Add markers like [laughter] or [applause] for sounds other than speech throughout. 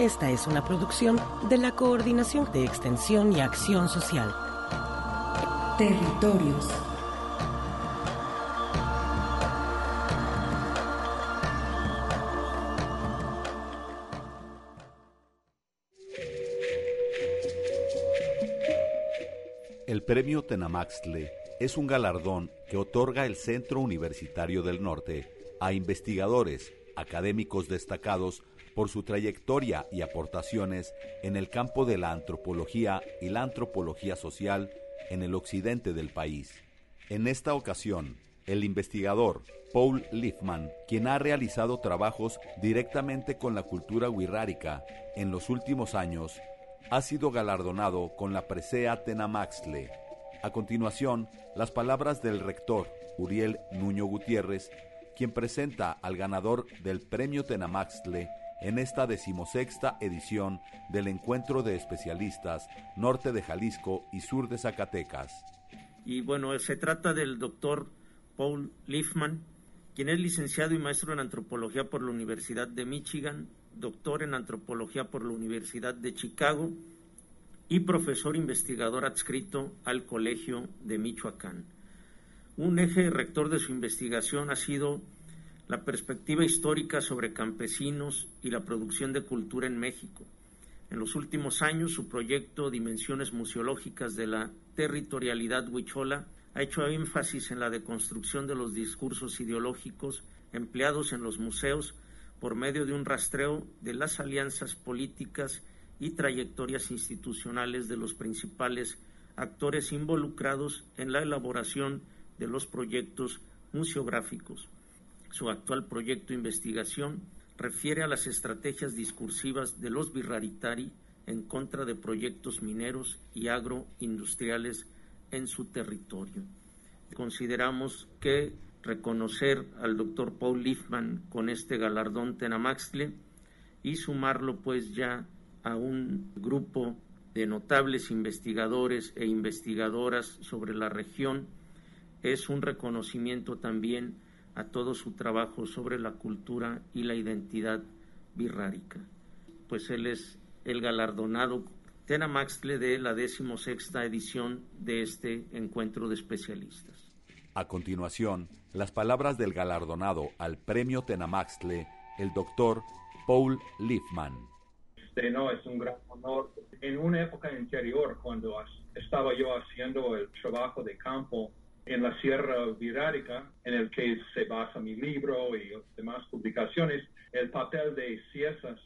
Esta es una producción de la Coordinación de Extensión y Acción Social. Territorios. El premio Tenamaxtle es un galardón que otorga el Centro Universitario del Norte a investigadores, académicos destacados por su trayectoria y aportaciones en el campo de la antropología y la antropología social en el occidente del país. En esta ocasión, el investigador Paul Liefman, quien ha realizado trabajos directamente con la cultura wixárika en los últimos años, ha sido galardonado con la presea Tenamaxtle. A continuación, las palabras del rector Uriel Nuño Gutiérrez, quien presenta al ganador del premio Tenamaxtle en esta decimosexta edición del Encuentro de Especialistas Norte de Jalisco y Sur de Zacatecas. Y bueno, se trata del doctor Paul Liefman, quien es licenciado y maestro en antropología por la Universidad de Michigan, doctor en antropología por la Universidad de Chicago y profesor investigador adscrito al Colegio de Michoacán. Un eje rector de su investigación ha sido la perspectiva histórica sobre campesinos y la producción de cultura en México. En los últimos años, su proyecto Dimensiones Museológicas de la Territorialidad Huichola ha hecho énfasis en la deconstrucción de los discursos ideológicos empleados en los museos por medio de un rastreo de las alianzas políticas y trayectorias institucionales de los principales actores involucrados en la elaboración de los proyectos museográficos. Su actual proyecto de investigación refiere a las estrategias discursivas de los birraritari en contra de proyectos mineros y agroindustriales en su territorio. Consideramos que reconocer al doctor Paul Liefman con este galardón Tenamaxtle y sumarlo pues ya a un grupo de notables investigadores e investigadoras sobre la región es un reconocimiento también a todo su trabajo sobre la cultura y la identidad birrárica. Pues él es el galardonado Tenamaxtle de la decimosexta edición de este encuentro de especialistas. A continuación, las palabras del galardonado al premio Tenamaxtle, el doctor Paul Liefman. Este, no, es un gran honor. En una época anterior, cuando estaba yo haciendo el trabajo de campo en la Sierra Virárica, en el que se basa mi libro y demás publicaciones, el papel de Ciesas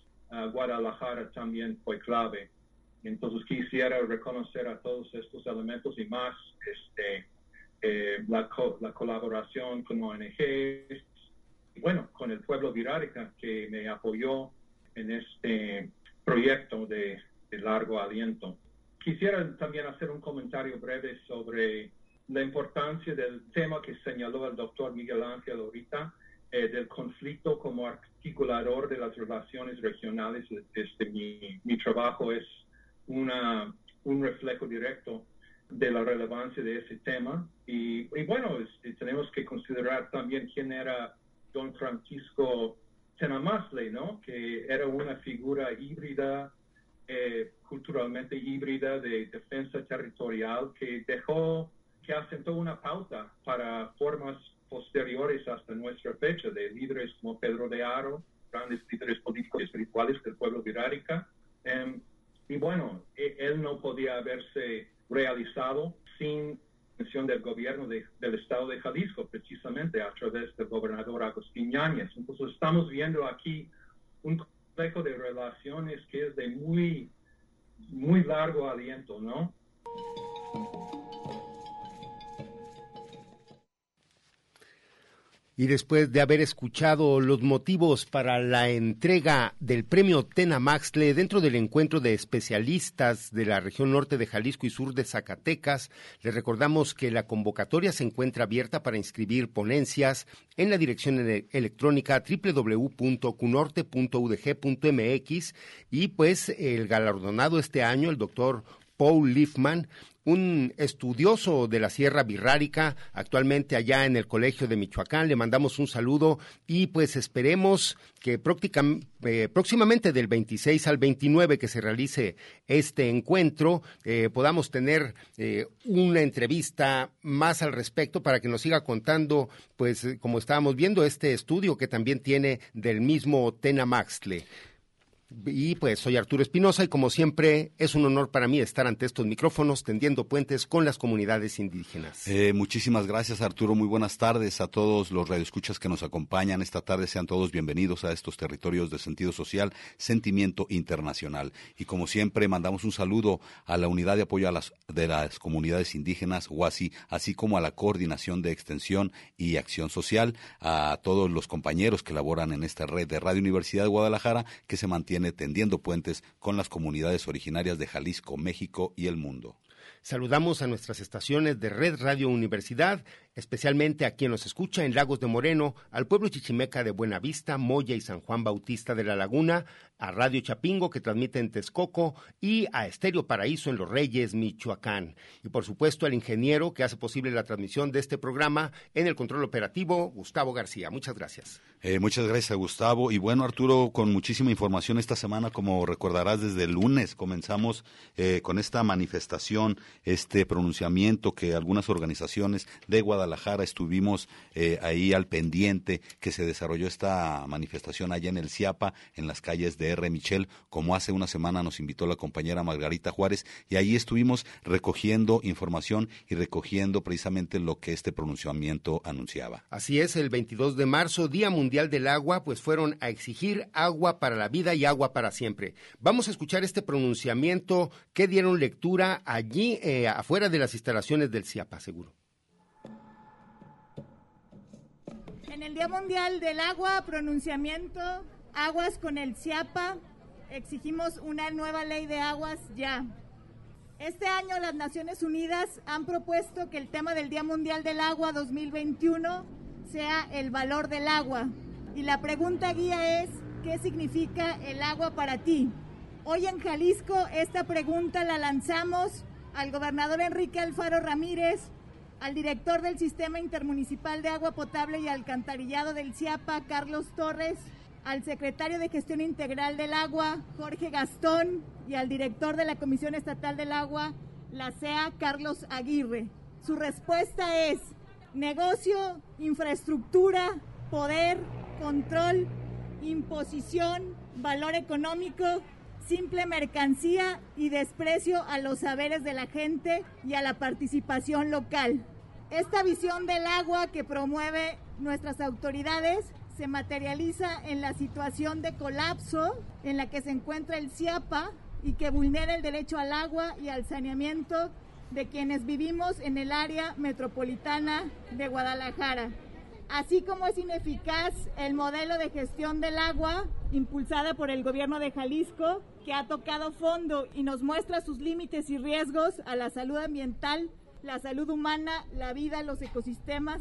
Guadalajara también fue clave. Entonces quisiera reconocer a todos estos elementos y más este, eh, la, la, colaboración con ONGs y bueno, con el pueblo Virárica que me apoyó en este proyecto de, de largo aliento. Quisiera también hacer un comentario breve sobre la importancia del tema que señaló el doctor Miguel Ángel ahorita, eh, del conflicto como articulador de las relaciones regionales. Este, mi, mi trabajo es una, un reflejo directo de la relevancia de ese tema. Y, y bueno, este, tenemos que considerar también quién era don Francisco Tenamasley, ¿no? Que era una figura híbrida, eh, culturalmente híbrida de defensa territorial que dejó que asentó una pauta para formas posteriores hasta nuestra fecha de líderes como Pedro de Aro, grandes líderes políticos y espirituales del pueblo virárica. Em, Y bueno, e, él no podía haberse realizado sin mención del gobierno del estado de Jalisco, precisamente a través del gobernador Agustín Yáñez. Entonces estamos viendo aquí un complejo de relaciones que es de muy, muy largo aliento, ¿no? Y después de haber escuchado los motivos para la entrega del premio Tena Maxle dentro del encuentro de especialistas de la región norte de Jalisco y sur de Zacatecas, les recordamos que la convocatoria se encuentra abierta para inscribir ponencias en la dirección electrónica www.cunorte.udg.mx y pues el galardonado este año, el doctor Paul Liefman, un estudioso de la Sierra Birrárica, actualmente allá en el Colegio de Michoacán. Le mandamos un saludo y pues esperemos que eh, próximamente del 26 al 29 que se realice este encuentro, eh, podamos tener eh, una entrevista más al respecto para que nos siga contando, pues como estábamos viendo, este estudio que también tiene del mismo Tena Maxle. Y pues soy Arturo Espinosa y como siempre es un honor para mí estar ante estos micrófonos tendiendo puentes con las comunidades indígenas. Eh, muchísimas gracias Arturo, muy buenas tardes a todos los radioescuchas que nos acompañan esta tarde, sean todos bienvenidos a estos territorios de sentido social, sentimiento internacional. Y como siempre mandamos un saludo a la unidad de apoyo a las, de las comunidades indígenas, UASI, así como a la coordinación de extensión y acción social, a todos los compañeros que laboran en esta red de Radio Universidad de Guadalajara que se mantiene tendiendo puentes con las comunidades originarias de Jalisco, México y el mundo. Saludamos a nuestras estaciones de Red Radio Universidad, especialmente a quien nos escucha en Lagos de Moreno, al pueblo chichimeca de Buenavista, Moya y San Juan Bautista de la Laguna, a Radio Chapingo que transmite en Texcoco y a Estéreo Paraíso en Los Reyes, Michoacán. Y por supuesto al ingeniero que hace posible la transmisión de este programa en el control operativo, Gustavo García. Muchas gracias. Eh, muchas gracias, Gustavo. Y bueno, Arturo, con muchísima información esta semana, como recordarás, desde el lunes comenzamos eh, con esta manifestación, este pronunciamiento que algunas organizaciones de Guadalajara estuvimos eh, ahí al pendiente, que se desarrolló esta manifestación allá en el CIAPA, en las calles de R. Michel, como hace una semana nos invitó la compañera Margarita Juárez, y ahí estuvimos recogiendo información y recogiendo precisamente lo que este pronunciamiento anunciaba. Así es, el 22 de marzo, Día Mundial del Agua, pues fueron a exigir agua para la vida y agua para siempre. Vamos a escuchar este pronunciamiento que dieron lectura allí eh, afuera de las instalaciones del CIAPA, seguro. En el Día Mundial del Agua, pronunciamiento aguas con el CIAPA, exigimos una nueva ley de aguas ya. Este año las Naciones Unidas han propuesto que el tema del Día Mundial del Agua 2021 sea el valor del agua. Y la pregunta guía es, ¿qué significa el agua para ti? Hoy en Jalisco esta pregunta la lanzamos al gobernador Enrique Alfaro Ramírez, al director del Sistema Intermunicipal de Agua Potable y Alcantarillado del CIAPA, Carlos Torres, al secretario de Gestión Integral del Agua, Jorge Gastón, y al director de la Comisión Estatal del Agua, la CEA, Carlos Aguirre. Su respuesta es negocio, infraestructura, poder, control, imposición, valor económico, simple mercancía y desprecio a los saberes de la gente y a la participación local. Esta visión del agua que promueve nuestras autoridades se materializa en la situación de colapso en la que se encuentra el CIAPA y que vulnera el derecho al agua y al saneamiento de quienes vivimos en el área metropolitana de Guadalajara. Así como es ineficaz el modelo de gestión del agua impulsada por el gobierno de Jalisco, que ha tocado fondo y nos muestra sus límites y riesgos a la salud ambiental, la salud humana, la vida, los ecosistemas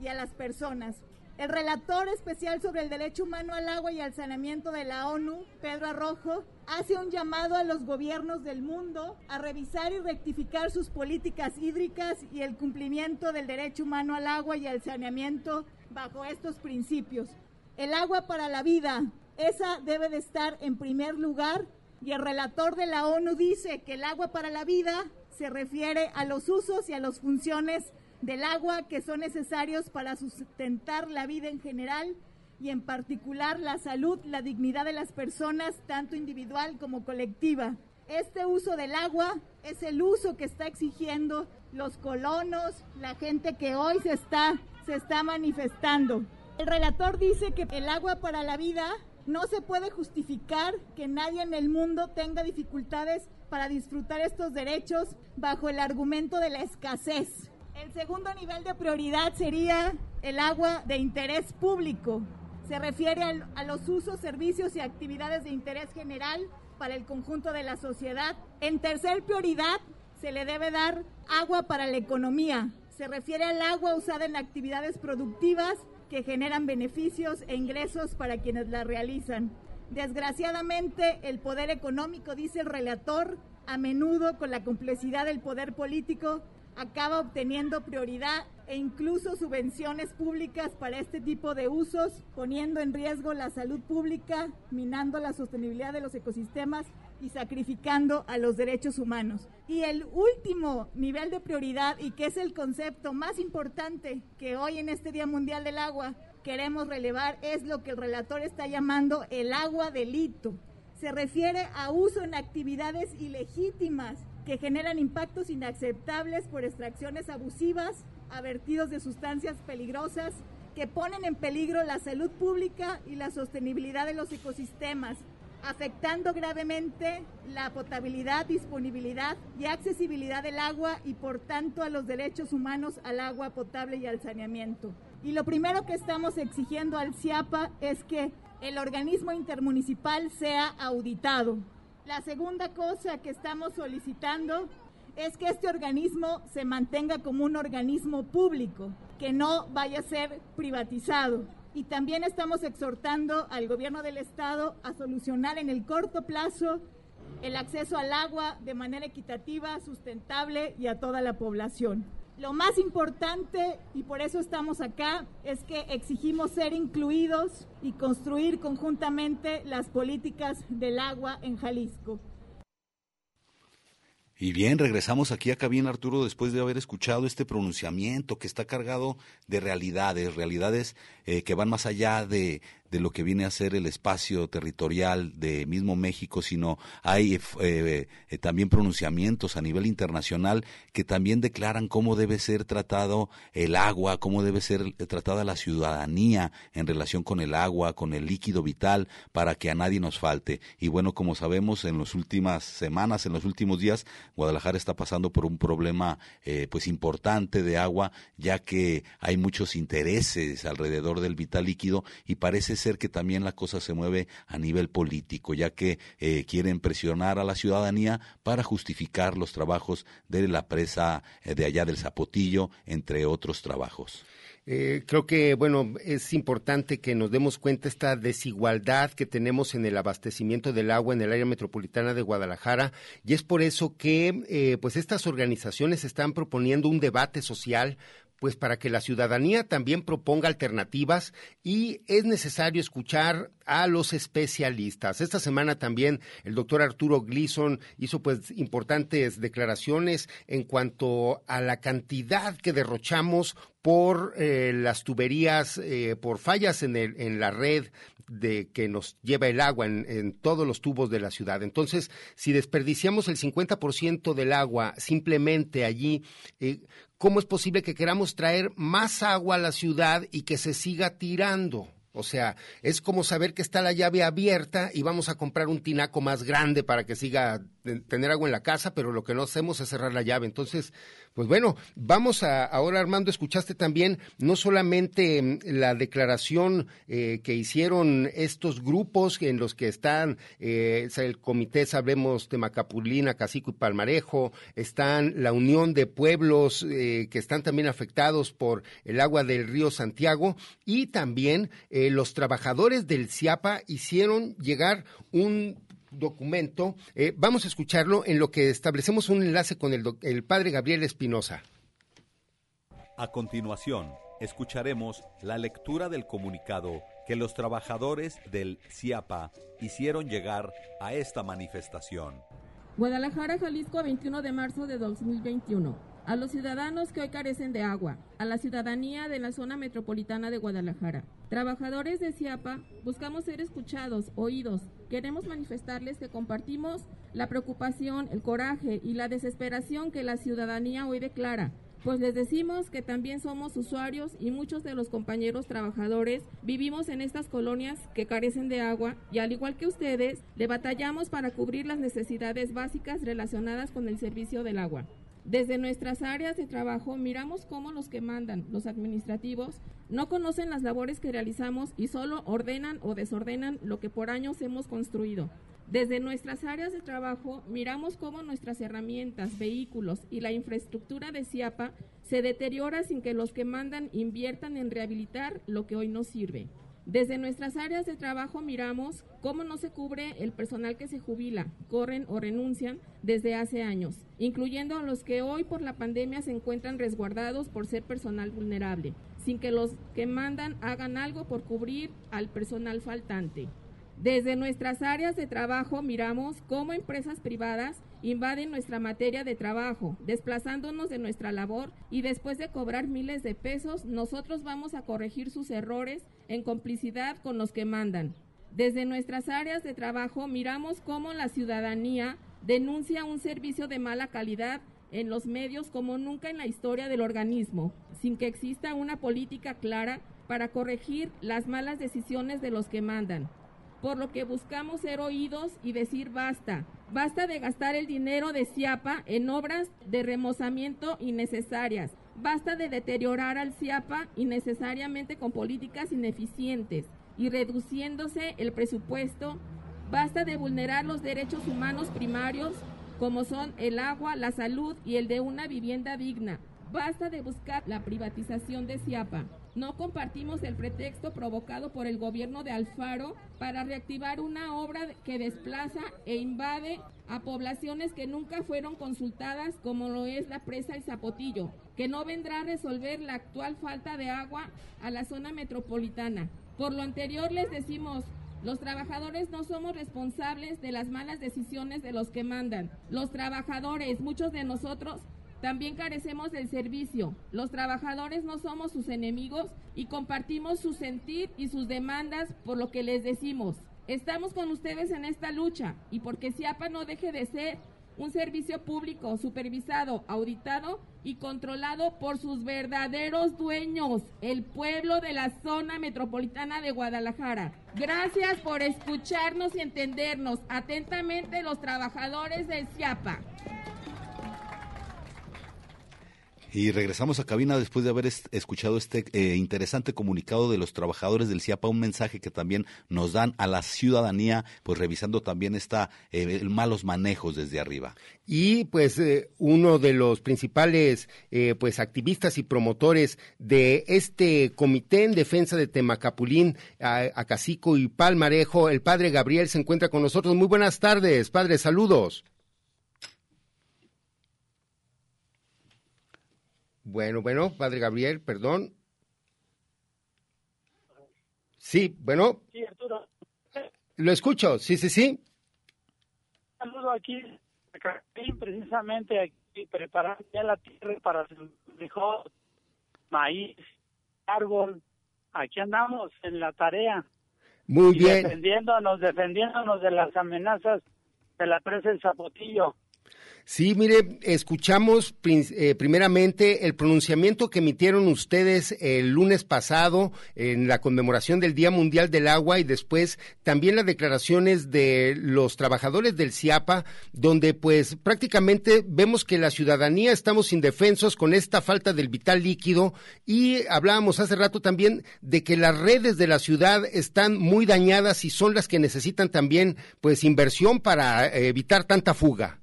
y a las personas. El relator especial sobre el derecho humano al agua y al saneamiento de la ONU, Pedro Arrojo, hace un llamado a los gobiernos del mundo a revisar y rectificar sus políticas hídricas y el cumplimiento del derecho humano al agua y al saneamiento bajo estos principios. El agua para la vida, esa debe de estar en primer lugar y el relator de la ONU dice que el agua para la vida se refiere a los usos y a las funciones del agua que son necesarios para sustentar la vida en general y en particular la salud, la dignidad de las personas, tanto individual como colectiva. Este uso del agua es el uso que está exigiendo los colonos, la gente que hoy se está, se está manifestando. El relator dice que el agua para la vida no se puede justificar que nadie en el mundo tenga dificultades para disfrutar estos derechos bajo el argumento de la escasez. El segundo nivel de prioridad sería el agua de interés público. Se refiere a los usos, servicios y actividades de interés general para el conjunto de la sociedad. En tercer prioridad, se le debe dar agua para la economía. Se refiere al agua usada en actividades productivas que generan beneficios e ingresos para quienes la realizan. Desgraciadamente, el poder económico, dice el relator, a menudo con la complejidad del poder político, acaba obteniendo prioridad e incluso subvenciones públicas para este tipo de usos, poniendo en riesgo la salud pública, minando la sostenibilidad de los ecosistemas y sacrificando a los derechos humanos. Y el último nivel de prioridad, y que es el concepto más importante que hoy en este Día Mundial del Agua queremos relevar, es lo que el relator está llamando el agua delito. Se refiere a uso en actividades ilegítimas que generan impactos inaceptables por extracciones abusivas, avertidos de sustancias peligrosas que ponen en peligro la salud pública y la sostenibilidad de los ecosistemas, afectando gravemente la potabilidad, disponibilidad y accesibilidad del agua y por tanto a los derechos humanos al agua potable y al saneamiento. Y lo primero que estamos exigiendo al CIAPA es que el organismo intermunicipal sea auditado, la segunda cosa que estamos solicitando es que este organismo se mantenga como un organismo público, que no vaya a ser privatizado. Y también estamos exhortando al gobierno del Estado a solucionar en el corto plazo el acceso al agua de manera equitativa, sustentable y a toda la población. Lo más importante, y por eso estamos acá, es que exigimos ser incluidos y construir conjuntamente las políticas del agua en Jalisco. Y bien, regresamos aquí a Cabina Arturo después de haber escuchado este pronunciamiento que está cargado de realidades, realidades eh, que van más allá de, de lo que viene a ser el espacio territorial de mismo México, sino hay eh, eh, también pronunciamientos a nivel internacional que también declaran cómo debe ser tratado el agua, cómo debe ser tratada la ciudadanía en relación con el agua, con el líquido vital, para que a nadie nos falte. Y bueno, como sabemos, en las últimas semanas, en los últimos días, Guadalajara está pasando por un problema eh, pues importante de agua, ya que hay muchos intereses alrededor del vital líquido y parece ser que también la cosa se mueve a nivel político, ya que eh, quieren presionar a la ciudadanía para justificar los trabajos de la presa eh, de allá del Zapotillo, entre otros trabajos. Eh, creo que, bueno, es importante que nos demos cuenta esta desigualdad que tenemos en el abastecimiento del agua en el área metropolitana de Guadalajara y es por eso que, pues, estas organizaciones están proponiendo un debate social pues para que la ciudadanía también proponga alternativas y es necesario escuchar a los especialistas. Esta semana también el doctor Arturo Gleason hizo pues importantes declaraciones en cuanto a la cantidad que derrochamos por eh, las tuberías, eh, por fallas en, el, en la red de que nos lleva el agua en, todos los tubos de la ciudad. Entonces, si desperdiciamos el 50% del agua simplemente allí, eh, ¿cómo es posible que queramos traer más agua a la ciudad y que se siga tirando? O sea, es como saber que está la llave abierta y vamos a comprar un tinaco más grande para que siga tener agua en la casa, pero lo que no hacemos es cerrar la llave. Entonces, pues bueno, vamos a ahora Armando, escuchaste también no solamente mm, la declaración eh, que hicieron estos grupos en los que están eh, el comité Sabemos de Macapulina, Cacico y Palmarejo, están la Unión de Pueblos eh, que están también afectados por el agua del río Santiago y también los trabajadores del CIAPA hicieron llegar un documento. Eh, vamos a escucharlo en lo que establecemos un enlace con el, el padre Gabriel Espinosa. A continuación, escucharemos la lectura del comunicado que los trabajadores del CIAPA hicieron llegar a esta manifestación. Guadalajara, Jalisco, 21 de marzo de 2021. A los ciudadanos que hoy carecen de agua, a la ciudadanía de la zona metropolitana de Guadalajara Trabajadores de CIAPA, buscamos ser escuchados, oídos. Queremos manifestarles que compartimos la preocupación, el coraje y la desesperación que la ciudadanía hoy declara pues les decimos que también somos usuarios y muchos de los compañeros trabajadores vivimos en estas colonias que carecen de agua y al igual que ustedes, le batallamos para cubrir las necesidades básicas relacionadas con el servicio del agua. Desde nuestras áreas de trabajo miramos cómo los que mandan, los administrativos, no conocen las labores que realizamos y solo ordenan o desordenan lo que por años hemos construido. Desde nuestras áreas de trabajo miramos cómo nuestras herramientas, vehículos y la infraestructura de CIAPA se deteriora sin que los que mandan inviertan en rehabilitar lo que hoy nos sirve. Desde nuestras áreas de trabajo miramos cómo no se cubre el personal que se jubila, corren o renuncian desde hace años, incluyendo a los que hoy por la pandemia se encuentran resguardados por ser personal vulnerable, sin que los que mandan hagan algo por cubrir al personal faltante. Desde nuestras áreas de trabajo miramos cómo empresas privadas invaden nuestra materia de trabajo, desplazándonos de nuestra labor y después de cobrar miles de pesos, nosotros vamos a corregir sus errores en complicidad con los que mandan. Desde nuestras áreas de trabajo miramos cómo la ciudadanía denuncia un servicio de mala calidad en los medios como nunca en la historia del organismo, sin que exista una política clara para corregir las malas decisiones de los que mandan por lo que buscamos ser oídos y decir basta. Basta de gastar el dinero de CIAPA en obras de remozamiento innecesarias. Basta de deteriorar al CIAPA innecesariamente con políticas ineficientes y reduciéndose el presupuesto. Basta de vulnerar los derechos humanos primarios como son el agua, la salud y el de una vivienda digna. Basta de buscar la privatización de CIAPA. No compartimos el pretexto provocado por el gobierno de Alfaro para reactivar una obra que desplaza e invade a poblaciones que nunca fueron consultadas como lo es la presa El Zapotillo, que no vendrá a resolver la actual falta de agua a la zona metropolitana. Por lo anterior les decimos, los trabajadores no somos responsables de las malas decisiones de los que mandan. Los trabajadores, muchos de nosotros, también carecemos del servicio. Los trabajadores no somos sus enemigos y compartimos su sentir y sus demandas por lo que les decimos. Estamos con ustedes en esta lucha y porque CIAPA no deje de ser un servicio público supervisado, auditado y controlado por sus verdaderos dueños, el pueblo de la zona metropolitana de Guadalajara. Gracias por escucharnos y entendernos atentamente los trabajadores del CIAPA. Y regresamos a cabina después de haber escuchado este eh, interesante comunicado de los trabajadores del CIAPA, un mensaje que también nos dan a la ciudadanía, pues revisando también esta eh, malos manejos desde arriba. Y pues eh, uno de los principales pues activistas y promotores de este comité en defensa de Temacapulín, Acacico y Palmarejo, el padre Gabriel se encuentra con nosotros. Muy buenas tardes, padre, saludos. Bueno, bueno, Padre Gabriel, perdón. Sí, bueno. Sí, Arturo. Lo escucho, sí, sí, sí. Saludo aquí, precisamente aquí, preparando ya la tierra para el mejor maíz, árbol. Aquí andamos en la tarea. Muy bien. Defendiéndonos, defendiéndonos de las amenazas de la presa del Zapotillo. Sí, mire, escuchamos eh, primeramente el pronunciamiento que emitieron ustedes el lunes pasado en la conmemoración del Día Mundial del Agua y después también las declaraciones de los trabajadores del CIAPA, donde pues prácticamente vemos que la ciudadanía estamos indefensos con esta falta del vital líquido y hablábamos hace rato también de que las redes de la ciudad están muy dañadas y son las que necesitan también pues inversión para eh, evitar tanta fuga.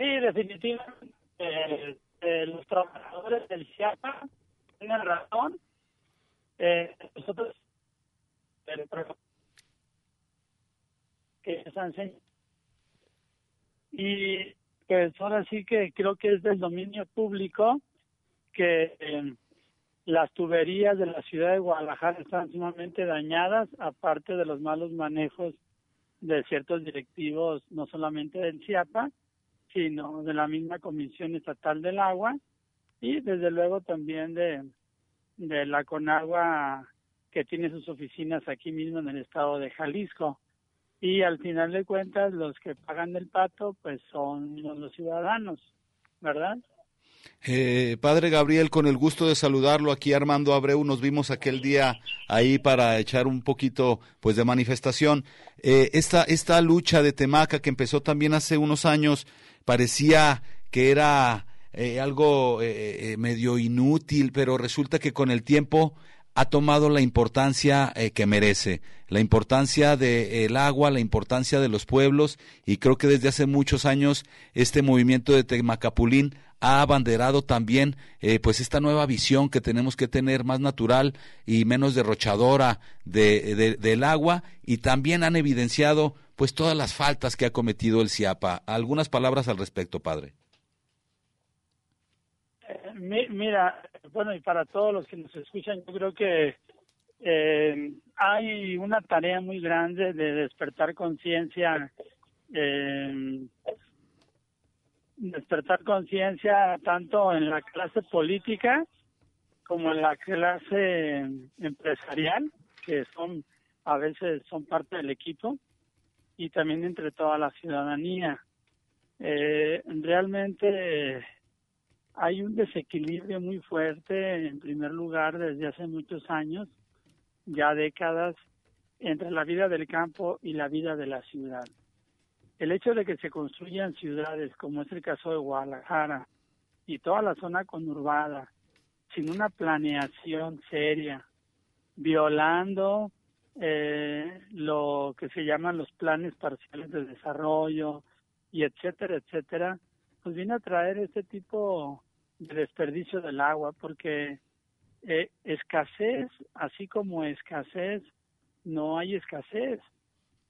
Sí, definitivamente eh, eh, los trabajadores del CIAPA tienen razón. Eh, nosotros que se y pues ahora sí que creo que es del dominio público que las tuberías de la ciudad de Guadalajara están sumamente dañadas, aparte de los malos manejos de ciertos directivos, no solamente del CIAPA, sino de la misma Comisión Estatal del Agua y desde luego también de, de la Conagua que tiene sus oficinas aquí mismo en el estado de Jalisco. Y al final de cuentas, los que pagan el pato, pues son los ciudadanos, ¿verdad? Eh, padre Gabriel, con el gusto de saludarlo aquí Armando Abreu, nos vimos aquel día ahí para echar un poquito pues de manifestación. Eh, esta, esta lucha de Temaca que empezó también hace unos años parecía que era eh, algo eh, medio inútil, pero resulta que con el tiempo ha tomado la importancia eh, que merece, la importancia del agua, la importancia de los pueblos y creo que desde hace muchos años este movimiento de Temacapulín ha abanderado también eh, pues esta nueva visión que tenemos que tener más natural y menos derrochadora de, del agua y también han evidenciado pues todas las faltas que ha cometido el CIAPA. Algunas palabras al respecto, padre. Eh, mira, bueno, y para todos los que nos escuchan, yo creo que eh, hay una tarea muy grande de despertar conciencia, eh, despertar conciencia tanto en la clase política como en la clase empresarial, que son a veces son parte del equipo, y también entre toda la ciudadanía. Eh, realmente hay un desequilibrio muy fuerte, en primer lugar, desde hace muchos años, ya décadas, entre la vida del campo y la vida de la ciudad. El hecho de que se construyan ciudades, como es el caso de Guadalajara, y toda la zona conurbada, sin una planeación seria, violando eh, lo que se llaman los planes parciales de desarrollo, y etcétera, etcétera, pues viene a traer este tipo de desperdicio del agua, porque eh, escasez, así como escasez, no hay escasez.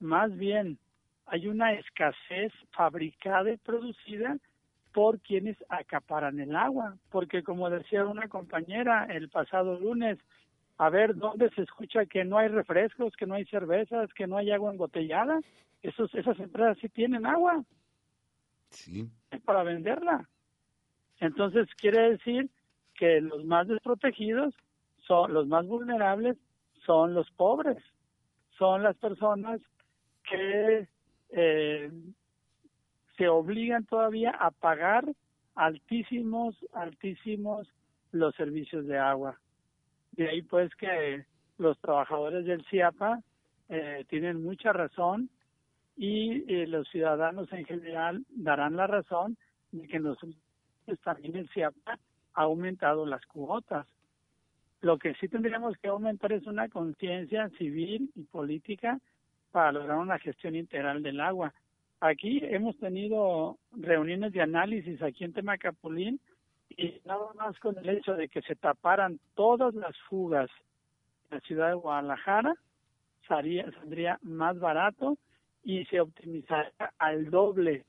Más bien, hay una escasez fabricada y producida por quienes acaparan el agua. Porque como decía una compañera el pasado lunes, a ver, ¿dónde se escucha que no hay refrescos, que no hay cervezas, que no hay agua embotellada? Esos, esas empresas sí tienen agua. Sí. Para venderla. Entonces quiere decir que los más desprotegidos son los más vulnerables son los pobres, son las personas que eh, se obligan todavía a pagar altísimos, altísimos los servicios de agua. De ahí pues que los trabajadores del CIAPA eh, tienen mucha razón y eh, los ciudadanos en general darán la razón de que los también el CIAPA ha aumentado las cuotas. Lo que sí tendríamos que aumentar es una conciencia civil y política para lograr una gestión integral del agua. Aquí hemos tenido reuniones de análisis aquí en Temacapulín y nada más con el hecho de que se taparan todas las fugas en la ciudad de Guadalajara, saldría más barato y se optimizaría al doble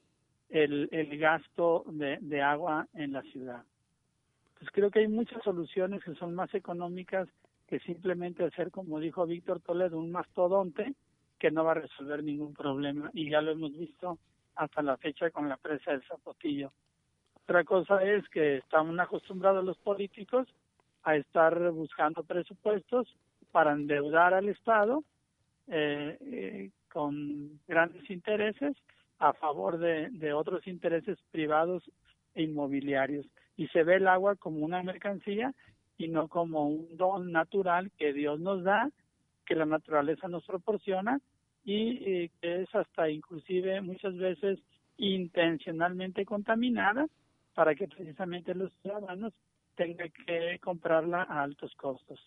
el, el gasto de, de agua en la ciudad. Pues creo que hay muchas soluciones que son más económicas que simplemente hacer, como dijo Víctor Toledo, un mastodonte que no va a resolver ningún problema. Y ya lo hemos visto hasta la fecha con la presa del Zapotillo. Otra cosa es que estamos acostumbrados los políticos a estar buscando presupuestos para endeudar al Estado eh, eh, con grandes intereses a favor de, otros intereses privados e inmobiliarios. Y se ve el agua como una mercancía y no como un don natural que Dios nos da, que la naturaleza nos proporciona y que es hasta inclusive muchas veces intencionalmente contaminada para que precisamente los ciudadanos tengan que comprarla a altos costos.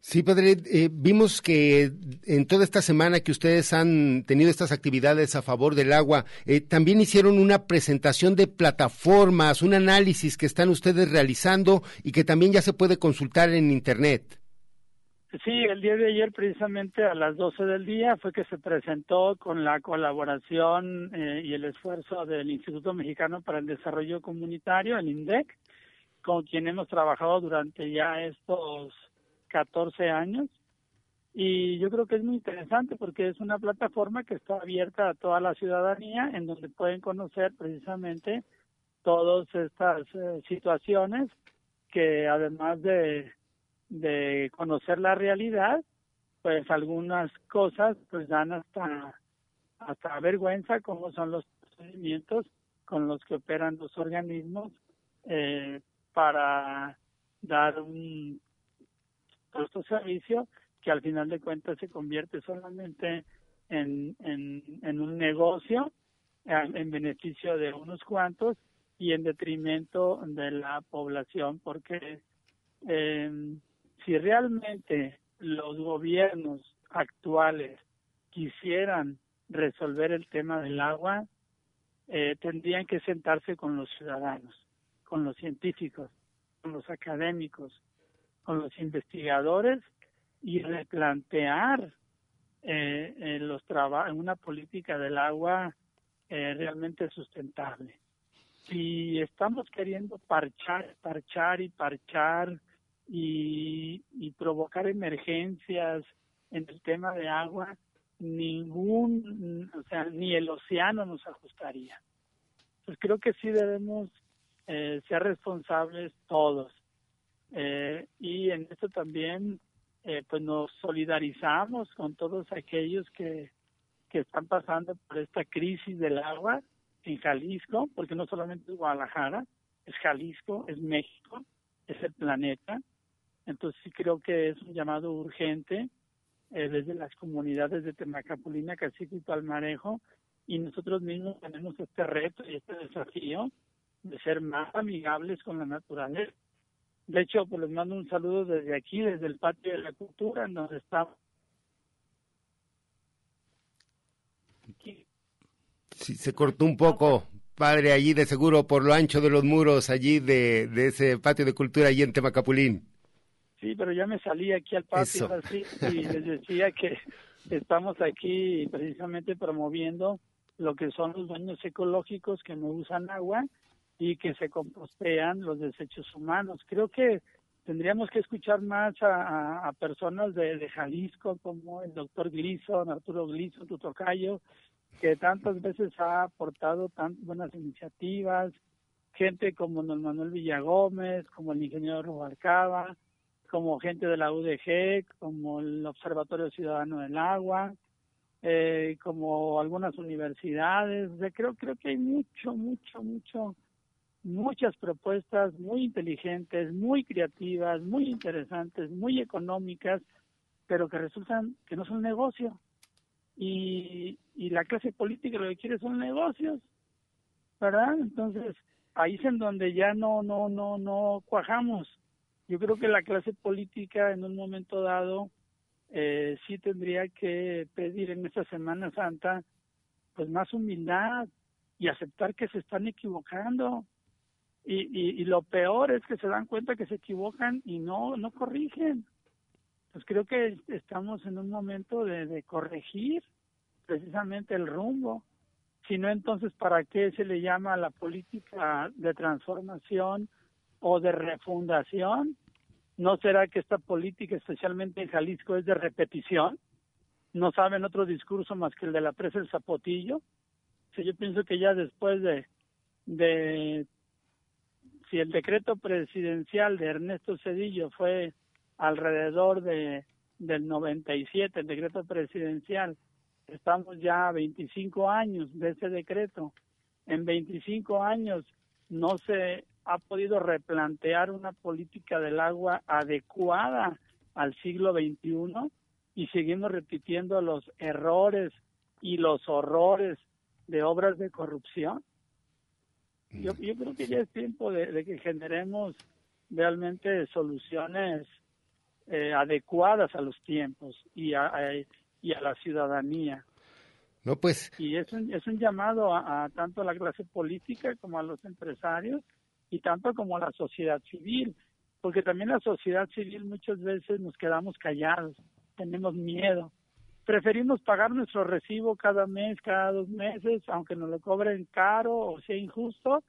Sí, padre, eh, vimos que en toda esta semana que ustedes han tenido estas actividades a favor del agua, eh, también hicieron una presentación de plataformas, un análisis que están ustedes realizando y que también ya se puede consultar en Internet. Sí, el día de ayer precisamente a las 12 del día fue que se presentó con la colaboración eh, y el esfuerzo del Instituto Mexicano para el Desarrollo Comunitario, el INDEC, con quien hemos trabajado durante ya estos 14 años. Y yo creo que es muy interesante porque es una plataforma que está abierta a toda la ciudadanía en donde pueden conocer precisamente todas estas eh, situaciones que además de de conocer la realidad, pues algunas cosas pues dan hasta hasta vergüenza como son los procedimientos con los que operan los organismos eh, para dar un puesto servicio que al final de cuentas se convierte solamente en, en, un negocio en beneficio de unos cuantos y en detrimento de la población porque eh, si realmente los gobiernos actuales quisieran resolver el tema del agua, eh, tendrían que sentarse con los ciudadanos, con los científicos, con los académicos, con los investigadores y replantear eh, eh los una política del agua eh, realmente sustentable. Si estamos queriendo parchar, parchar y parchar y, y provocar emergencias en el tema de agua, ningún, o sea, ni el océano nos ajustaría. Pues creo que sí debemos eh, ser responsables todos. Eh, y en esto también, eh, pues nos solidarizamos con todos aquellos que, que están pasando por esta crisis del agua en Jalisco, porque no solamente es Guadalajara, es Jalisco, es México, es el planeta. Entonces sí creo que es un llamado urgente eh, desde las comunidades de Temacapulina, Cacique y Palmarejo, y nosotros mismos tenemos este reto y este desafío de ser más amigables con la naturaleza. De hecho, pues les mando un saludo desde aquí, desde el patio de la cultura, en donde estamos. Sí, se cortó un poco, padre, allí de seguro por lo ancho de los muros, allí de, de ese patio de cultura, allí en Temacapulín. Sí, pero ya me salí aquí al patio así, [laughs] y les decía que estamos aquí precisamente promoviendo lo que son los baños ecológicos que no usan agua y que se compostean los desechos humanos. Creo que tendríamos que escuchar más a, personas de, Jalisco como el doctor Glison, Arturo Glison, Tutocayo, que tantas veces ha aportado tan buenas iniciativas, gente como don Manuel Villagómez, como el ingeniero Rubalcaba, como gente de la UDG, como el Observatorio Ciudadano del Agua, eh, como algunas universidades. creo, creo que hay mucho, mucho, mucho, muchas propuestas muy inteligentes, muy creativas, muy interesantes, muy económicas, pero que resultan que no son negocio. Y, y la clase política lo que quiere son negocios, ¿verdad? Entonces, ahí es en donde ya no, no, no, no cuajamos yo creo que la clase política en un momento dado eh, sí tendría que pedir en esta Semana Santa pues más humildad y aceptar que se están equivocando. Y, y, lo peor es que se dan cuenta que se equivocan y no, no corrigen. Pues creo que estamos en un momento de, de corregir precisamente el rumbo. Si no, entonces, ¿para qué se le llama a la política de transformación o de refundación. ¿No será que esta política, especialmente en Jalisco, es de repetición? ¿No saben otro discurso más que el de la presa del Zapotillo? Si yo pienso que ya después de, de si el decreto presidencial de Ernesto Cedillo fue alrededor de del 97, el decreto presidencial, estamos ya a 25 años de ese decreto. En 25 años no se ha podido replantear una política del agua adecuada al siglo XXI y seguimos repitiendo los errores y los horrores de obras de corrupción. Yo, yo creo que ya es tiempo de, que generemos realmente soluciones eh, adecuadas a los tiempos y a, y a la ciudadanía. No, pues. Y es un, es un llamado a, tanto a la clase política como a los empresarios y tanto como la sociedad civil, porque también la sociedad civil muchas veces nos quedamos callados, tenemos miedo. Preferimos pagar nuestro recibo cada mes, cada dos meses, aunque nos lo cobren caro o sea injusto,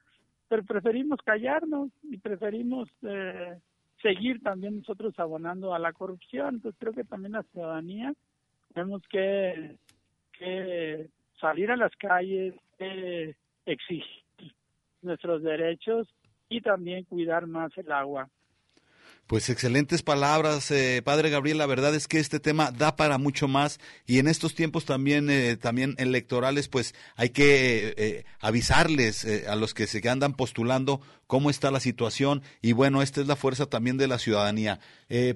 pero preferimos callarnos y preferimos eh, seguir también nosotros abonando a la corrupción. Entonces creo que también la ciudadanía tenemos que, que salir a las calles, exigir nuestros derechos y también cuidar más el agua. Pues excelentes palabras, eh, Padre Gabriel. La verdad es que este tema da para mucho más y en estos tiempos también, eh, también electorales, pues hay que eh, avisarles a los que se andan postulando cómo está la situación y bueno, esta es la fuerza también de la ciudadanía.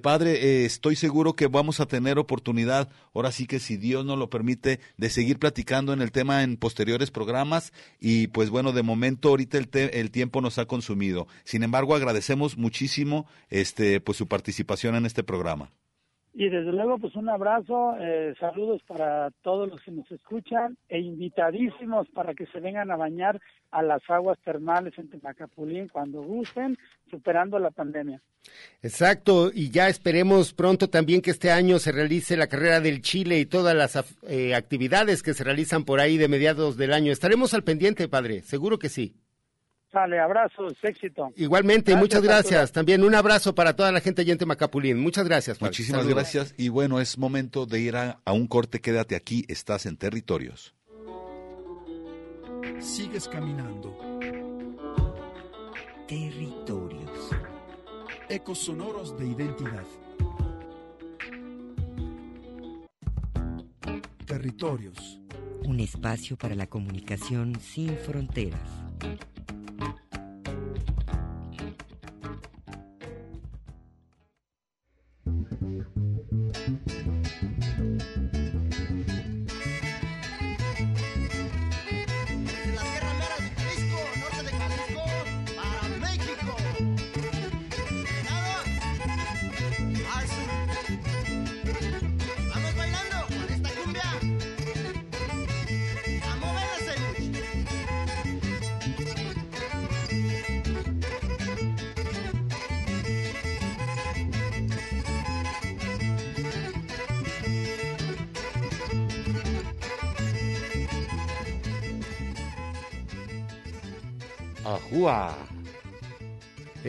padre, estoy seguro que vamos a tener oportunidad, ahora sí que si Dios nos lo permite, de seguir platicando en el tema en posteriores programas y pues bueno, de momento ahorita el, el tiempo nos ha consumido. Sin embargo, agradecemos muchísimo este este, pues su participación en este programa. Y desde luego, pues un abrazo, eh, saludos para todos los que nos escuchan e invitadísimos para que se vengan a bañar a las aguas termales en Temacapulín cuando gusten, superando la pandemia. Exacto, y ya esperemos pronto también que este año se realice la carrera del Chile y todas las eh, actividades que se realizan por ahí de mediados del año. Estaremos al pendiente, padre, seguro que sí. Sale, abrazos, éxito. Igualmente, muchas gracias. También un abrazo para toda la gente en Macapulín. Muchas gracias. Muchísimas gracias. Y bueno, es momento de ir a, a un corte. Quédate aquí, estás en territorios. Sigues caminando. Territorios. Ecos sonoros de identidad. Territorios. Un espacio para la comunicación sin fronteras.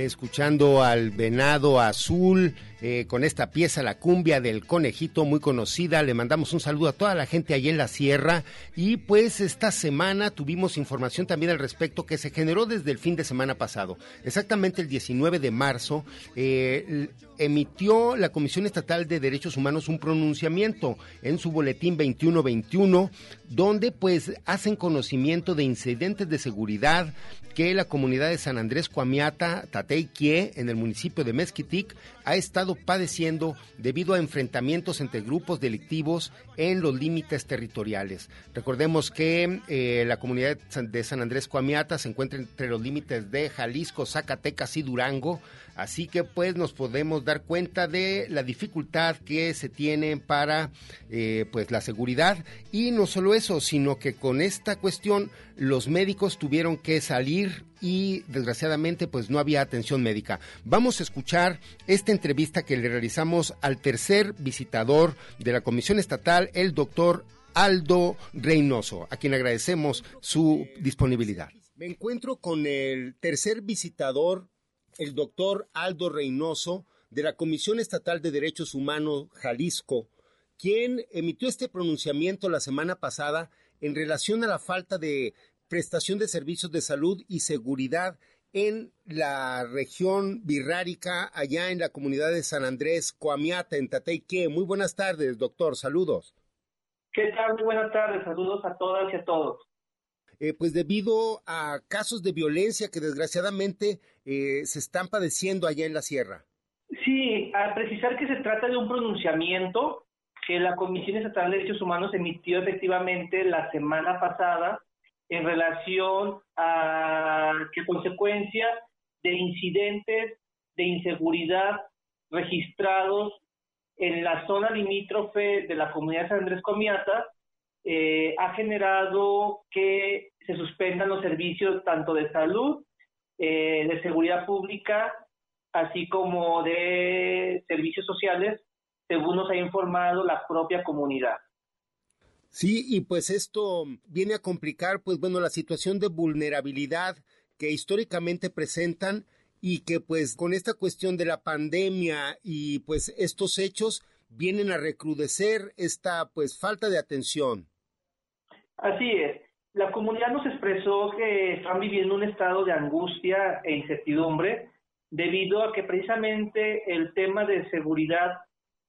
Escuchando al venado azul eh, con esta pieza, la cumbia del conejito, muy conocida. Le mandamos un saludo a toda la gente allí en la sierra. Y pues esta semana tuvimos información también al respecto que se generó desde el fin de semana pasado. Exactamente el 19 de marzo eh, emitió la Comisión Estatal de Derechos Humanos un pronunciamiento en su boletín 2121, donde pues hacen conocimiento de incidentes de seguridad que la comunidad de San Andrés Cuamiata, Tateiquie, en el municipio de Mezquitic, ha estado padeciendo debido a enfrentamientos entre grupos delictivos en los límites territoriales. Recordemos que eh, la comunidad de San Andrés Cuamiata se encuentra entre los límites de Jalisco, Zacatecas y Durango, así que pues nos podemos dar cuenta de la dificultad que se tiene para eh, pues la seguridad y no solo eso, sino que con esta cuestión los médicos tuvieron que salir y desgraciadamente pues no había atención médica. Vamos a escuchar esta entrevista que le realizamos al tercer visitador de la Comisión Estatal, el doctor Aldo Reynoso, a quien agradecemos su disponibilidad. Me encuentro con el tercer visitador, el doctor Aldo Reynoso, de la Comisión Estatal de Derechos Humanos Jalisco, quien emitió este pronunciamiento la semana pasada en relación a la falta de prestación de servicios de salud y seguridad en la región birrárica, allá en la comunidad de San Andrés, Coamiata, en Tateique. Muy buenas tardes, doctor. Saludos. ¿Qué tal? Muy buenas tardes. Saludos a todas y a todos. Eh, pues debido a casos de violencia que desgraciadamente eh, se están padeciendo allá en la sierra. Sí, al precisar que se trata de un pronunciamiento que la Comisión Estatal de Derechos Humanos emitió efectivamente la semana pasada en relación a que consecuencia de incidentes de inseguridad registrados en la zona limítrofe de la comunidad de San Andrés Comiata, eh, ha generado que se suspendan los servicios tanto de salud, eh, de seguridad pública, así como de servicios sociales, según nos ha informado la propia comunidad. Sí, y pues esto viene a complicar, pues bueno, la situación de vulnerabilidad que históricamente presentan y que pues con esta cuestión de la pandemia y pues estos hechos vienen a recrudecer esta pues falta de atención. Así es. La comunidad nos expresó que están viviendo un estado de angustia e incertidumbre debido a que precisamente el tema de seguridad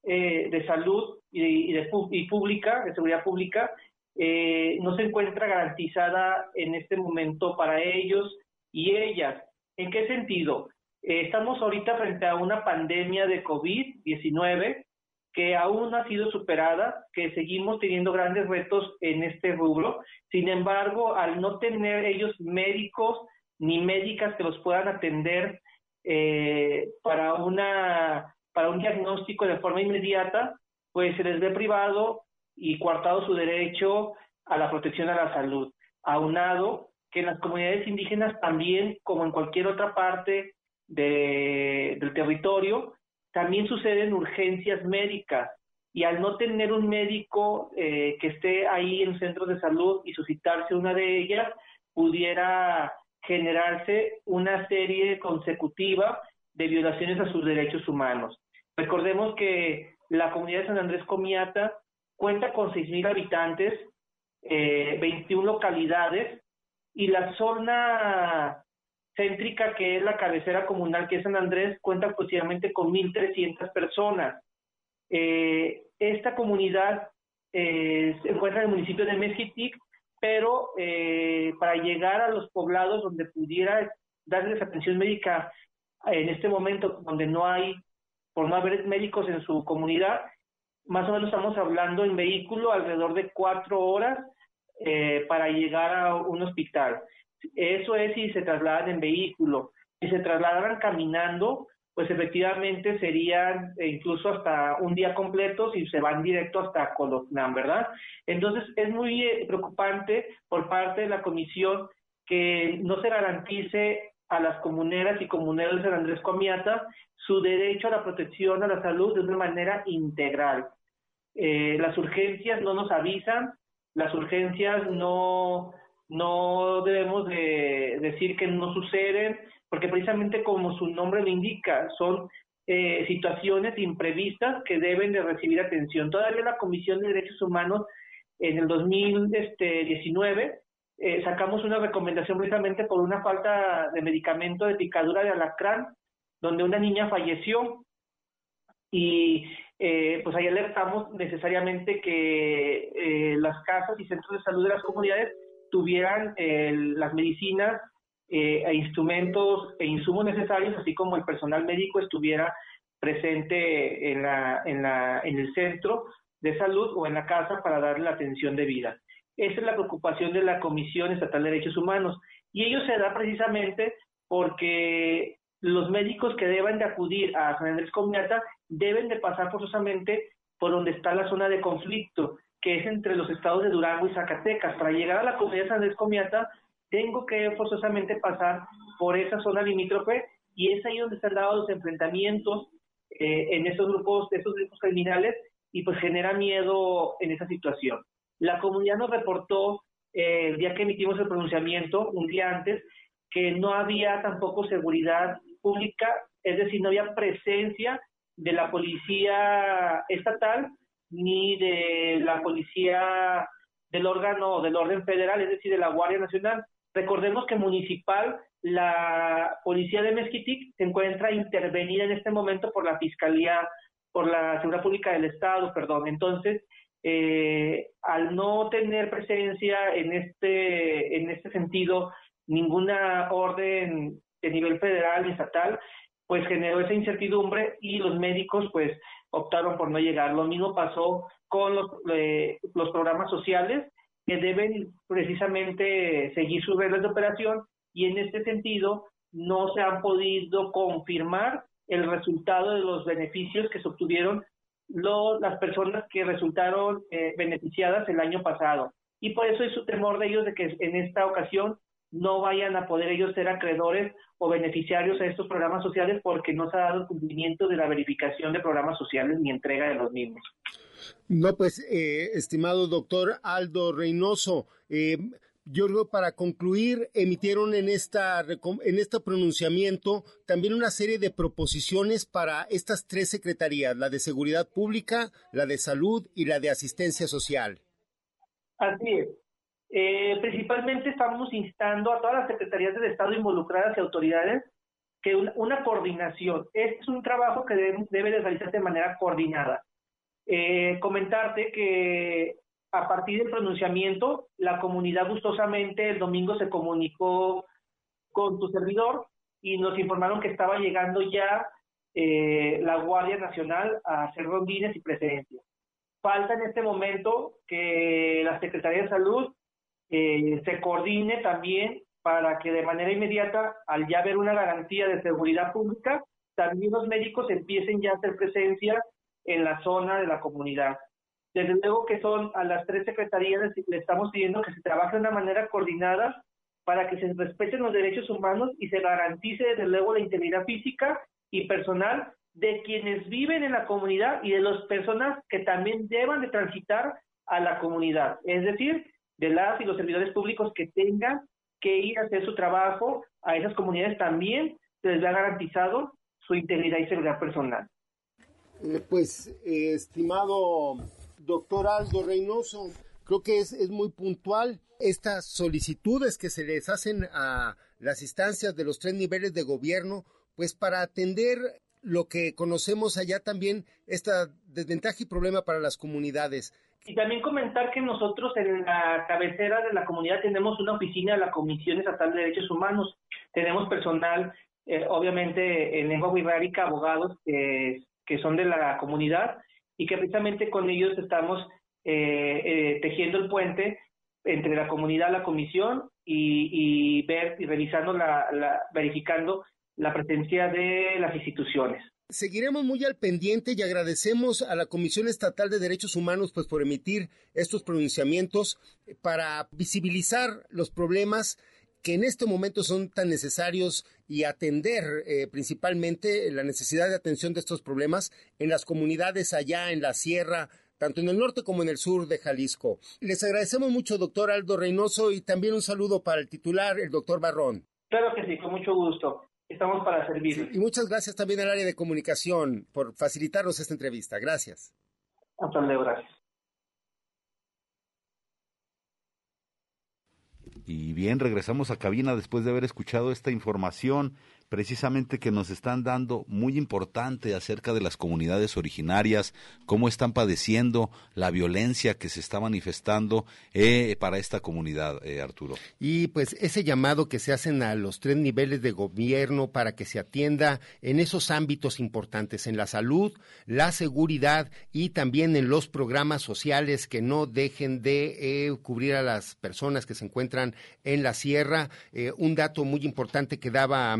eh, de salud y, de, pública, de seguridad pública, eh, no se encuentra garantizada en este momento para ellos y ellas. ¿En qué sentido? Eh, estamos ahorita frente a una pandemia de COVID-19 que aún ha sido superada, que seguimos teniendo grandes retos en este rubro. Sin embargo, al no tener ellos médicos ni médicas que los puedan atender eh, para, una, para un diagnóstico de forma inmediata, pues se les ve privado y coartado su derecho a la protección a la salud. Aunado que en las comunidades indígenas también, como en cualquier otra parte del territorio, también suceden urgencias médicas y al no tener un médico eh, que esté ahí en centros de salud y suscitarse una de ellas, pudiera generarse una serie consecutiva de violaciones a sus derechos humanos. Recordemos que la comunidad de San Andrés Comiata cuenta con 6.000 habitantes, eh, 21 localidades y la zona céntrica que es la cabecera comunal que es San Andrés cuenta aproximadamente con 1.300 personas. Eh, esta comunidad eh, se encuentra en el municipio de Mezquitic, pero eh, para llegar a los poblados donde pudiera darles atención médica en este momento, donde no hay, por no haber médicos en su comunidad, más o menos estamos hablando en vehículo alrededor de cuatro horas para llegar a un hospital. Eso es si se trasladan en vehículo. Si se trasladaran caminando, pues efectivamente serían eh, incluso hasta un día completo si se van directo hasta Colocnán, ¿verdad? Entonces es muy eh, preocupante por parte de la comisión que no se garantice a las comuneras y comuneros de San Andrés Comiata su derecho a la protección a la salud de una manera integral. Eh, las urgencias no nos avisan, las urgencias no, no debemos de decir que no suceden, porque precisamente como su nombre lo indica, son eh, situaciones imprevistas que deben de recibir atención. Todavía la Comisión de Derechos Humanos en el 2019 eh, sacamos una recomendación precisamente por una falta de medicamento de picadura de alacrán, donde una niña falleció y eh, pues ahí alertamos necesariamente que eh, las casas y centros de salud de las comunidades tuvieran eh, las medicinas e instrumentos e insumos necesarios, así como el personal médico estuviera presente en, la, en, la, en el centro de salud o en la casa para darle la atención debida. Esa es la preocupación de la Comisión Estatal de Derechos Humanos. Y ello se da precisamente porque los médicos que deben de acudir a San Andrés Comiata deben de pasar forzosamente por donde está la zona de conflicto, que es entre los estados de Durango y Zacatecas. Para llegar a la comunidad San Andrés Comiata, tengo que forzosamente pasar por esa zona limítrofe y es ahí donde se han dado los enfrentamientos eh, en esos grupos, esos grupos criminales y pues genera miedo en esa situación. La comunidad nos reportó eh, el día que emitimos el pronunciamiento, un día antes, que no había tampoco seguridad pública, es decir, no había presencia de la policía estatal ni de la policía del órgano del orden federal, es decir, de la Guardia Nacional. Recordemos que municipal, la policía de Mezquitic se encuentra intervenida en este momento por la Fiscalía, por la Seguridad Pública del Estado, perdón. Entonces, eh, al no tener presencia en este, en este sentido, ninguna orden de nivel federal y estatal, pues generó esa incertidumbre y los médicos pues optaron por no llegar. Lo mismo pasó con los, eh, los programas sociales que deben precisamente seguir sus reglas de operación y en este sentido no se han podido confirmar el resultado de los beneficios que se obtuvieron las personas que resultaron eh, beneficiadas el año pasado. Y por eso es su temor de ellos de que en esta ocasión no vayan a poder ellos ser acreedores o beneficiarios a estos programas sociales porque no se ha dado el cumplimiento de la verificación de programas sociales ni entrega de los mismos. No, pues, eh, estimado doctor Aldo Reynoso, eh, yo creo para concluir, emitieron en esta en este pronunciamiento también una serie de proposiciones para estas tres secretarías, la de Seguridad Pública, la de Salud y la de Asistencia Social. Así es. Eh, principalmente estamos instando a todas las secretarías del Estado involucradas y autoridades que una, coordinación. Este es un trabajo que debe, de realizarse de manera coordinada. Eh, comentarte que a partir del pronunciamiento, la comunidad gustosamente el domingo se comunicó con tu servidor y nos informaron que estaba llegando ya eh, la Guardia Nacional a hacer rondines y presencia. Falta en este momento que la Secretaría de Salud eh, se coordine también para que de manera inmediata, al ya haber una garantía de seguridad pública, también los médicos empiecen ya a hacer presencia en la zona de la comunidad. Desde luego que son a las tres secretarías, le estamos pidiendo que se trabaje de una manera coordinada para que se respeten los derechos humanos y se garantice desde luego la integridad física y personal de quienes viven en la comunidad y de las personas que también deban de transitar a la comunidad, es decir, de las y los servidores públicos que tengan que ir a hacer su trabajo a esas comunidades también se les ha garantizado su integridad y seguridad personal. Eh, pues, eh, estimado doctor Aldo Reynoso, creo que es, es muy puntual estas solicitudes que se les hacen a las instancias de los tres niveles de gobierno, pues para atender lo que conocemos allá también, esta desventaja y problema para las comunidades. Y también comentar que nosotros en la cabecera de la comunidad tenemos una oficina de la Comisión Estatal de Derechos Humanos. Tenemos personal, eh, obviamente en lengua wixárika, abogados que son de la comunidad y que precisamente con ellos estamos eh, eh, tejiendo el puente entre la comunidad, la comisión y, ver y revisando la, verificando la presencia de las instituciones. Seguiremos muy al pendiente y agradecemos a la Comisión Estatal de Derechos Humanos pues por emitir estos pronunciamientos para visibilizar los problemas que en este momento son tan necesarios y atender eh, principalmente la necesidad de atención de estos problemas en las comunidades allá en la sierra, tanto en el norte como en el sur de Jalisco. Les agradecemos mucho, doctor Aldo Reynoso, y también un saludo para el titular, el doctor Barrón. Claro que sí, con mucho gusto. Estamos para servir. y muchas gracias también al área de comunicación por facilitarnos esta entrevista. Gracias. Hasta luego, gracias. Y bien, regresamos a cabina después de haber escuchado esta información precisamente que nos están dando muy importante acerca de las comunidades originarias, cómo están padeciendo la violencia que se está manifestando eh, para esta comunidad, eh, Arturo. Y pues ese llamado que se hacen a los tres niveles de gobierno para que se atienda en esos ámbitos importantes, en la salud, la seguridad y también en los programas sociales que no dejen de eh, cubrir a las personas que se encuentran en la sierra. un dato muy importante que daba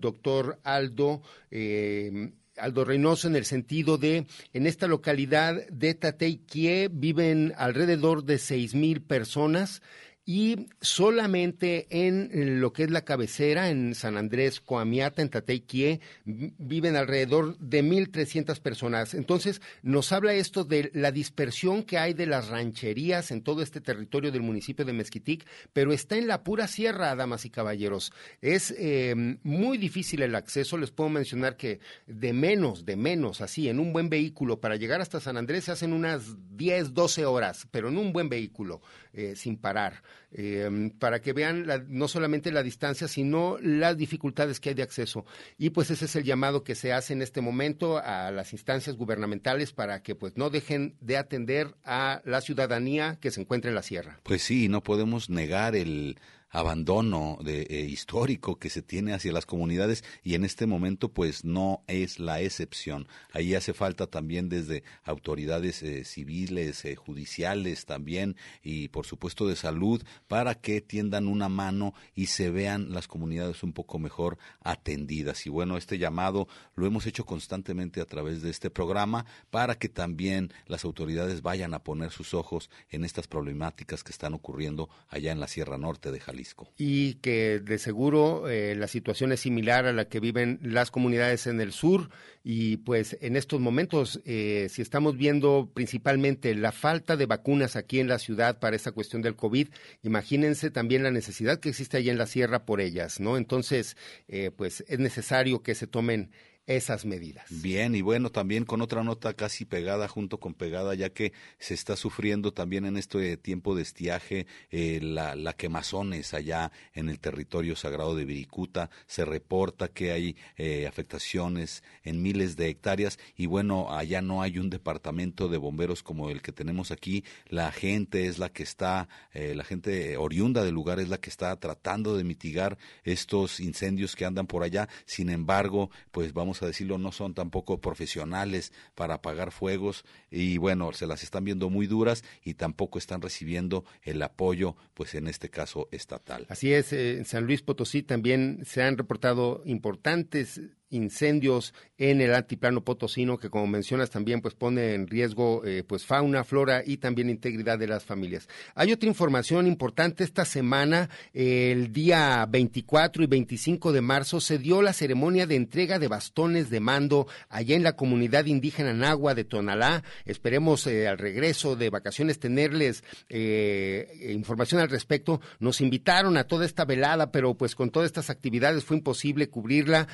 doctor Aldo. Eh, Aldo Reynoso en el sentido de en esta localidad de Tateiquie viven alrededor de seis mil personas y solamente en lo que es la cabecera, en San Andrés, Coamiata, en Tateiquie, viven alrededor de 1.300 personas. Entonces, nos habla esto de la dispersión que hay de las rancherías en todo este territorio del municipio de Mezquitic, pero está en la pura sierra, damas y caballeros. Es eh, muy difícil el acceso. Les puedo mencionar que de menos, de menos, así, en un buen vehículo, para llegar hasta San Andrés se hacen unas 10, 12 horas, pero en un buen vehículo, eh, sin parar. Em, para que vean no solamente la distancia, sino las dificultades que hay de acceso. Y pues ese es el llamado que se hace en este momento a las instancias gubernamentales para que pues no dejen de atender a la ciudadanía que se encuentra en la sierra. Pues sí, no podemos negar el abandono de, eh, histórico que se tiene hacia las comunidades y en este momento pues no es la excepción. Ahí hace falta también desde autoridades eh, civiles, eh, judiciales también y por supuesto de salud para que tiendan una mano y se vean las comunidades un poco mejor atendidas. Y bueno, este llamado lo hemos hecho constantemente a través de este programa para que también las autoridades vayan a poner sus ojos en estas problemáticas que están ocurriendo allá en la Sierra Norte de Jalisco. Y que de seguro eh, la situación es similar a la que viven las comunidades en el sur y pues en estos momentos, eh, si estamos viendo principalmente la falta de vacunas aquí en la ciudad para esta cuestión del COVID, imagínense también la necesidad que existe allá en la sierra por ellas, ¿no? Entonces, eh, pues es necesario que se tomen esas medidas. Bien, y bueno, también con otra nota casi pegada, junto con pegada, ya que se está sufriendo también en este tiempo de estiaje eh, la, la, quemazones allá en el territorio sagrado de Viricuta. Se reporta que hay eh, afectaciones en miles de hectáreas y bueno, allá no hay un departamento de bomberos como el que tenemos aquí. La gente es la que está, eh, la gente oriunda del lugar es la que está tratando de mitigar estos incendios que andan por allá. Sin embargo, pues vamos a decirlo, no son tampoco profesionales para apagar fuegos y bueno, se las están viendo muy duras y tampoco están recibiendo el apoyo, pues en este caso estatal. Así es, eh, en San Luis Potosí también se han reportado importantes incendios en el altiplano potosino que como mencionas también pues pone en riesgo eh, pues fauna, flora y también integridad de las familias. Hay otra información importante esta semana, el día 24 y 25 de marzo se dio la ceremonia de entrega de bastones de mando allá en la comunidad indígena Nagua de Tonalá. Esperemos eh, al regreso de vacaciones tenerles eh, información al respecto. Nos invitaron a toda esta velada, pero pues con todas estas actividades fue imposible cubrirla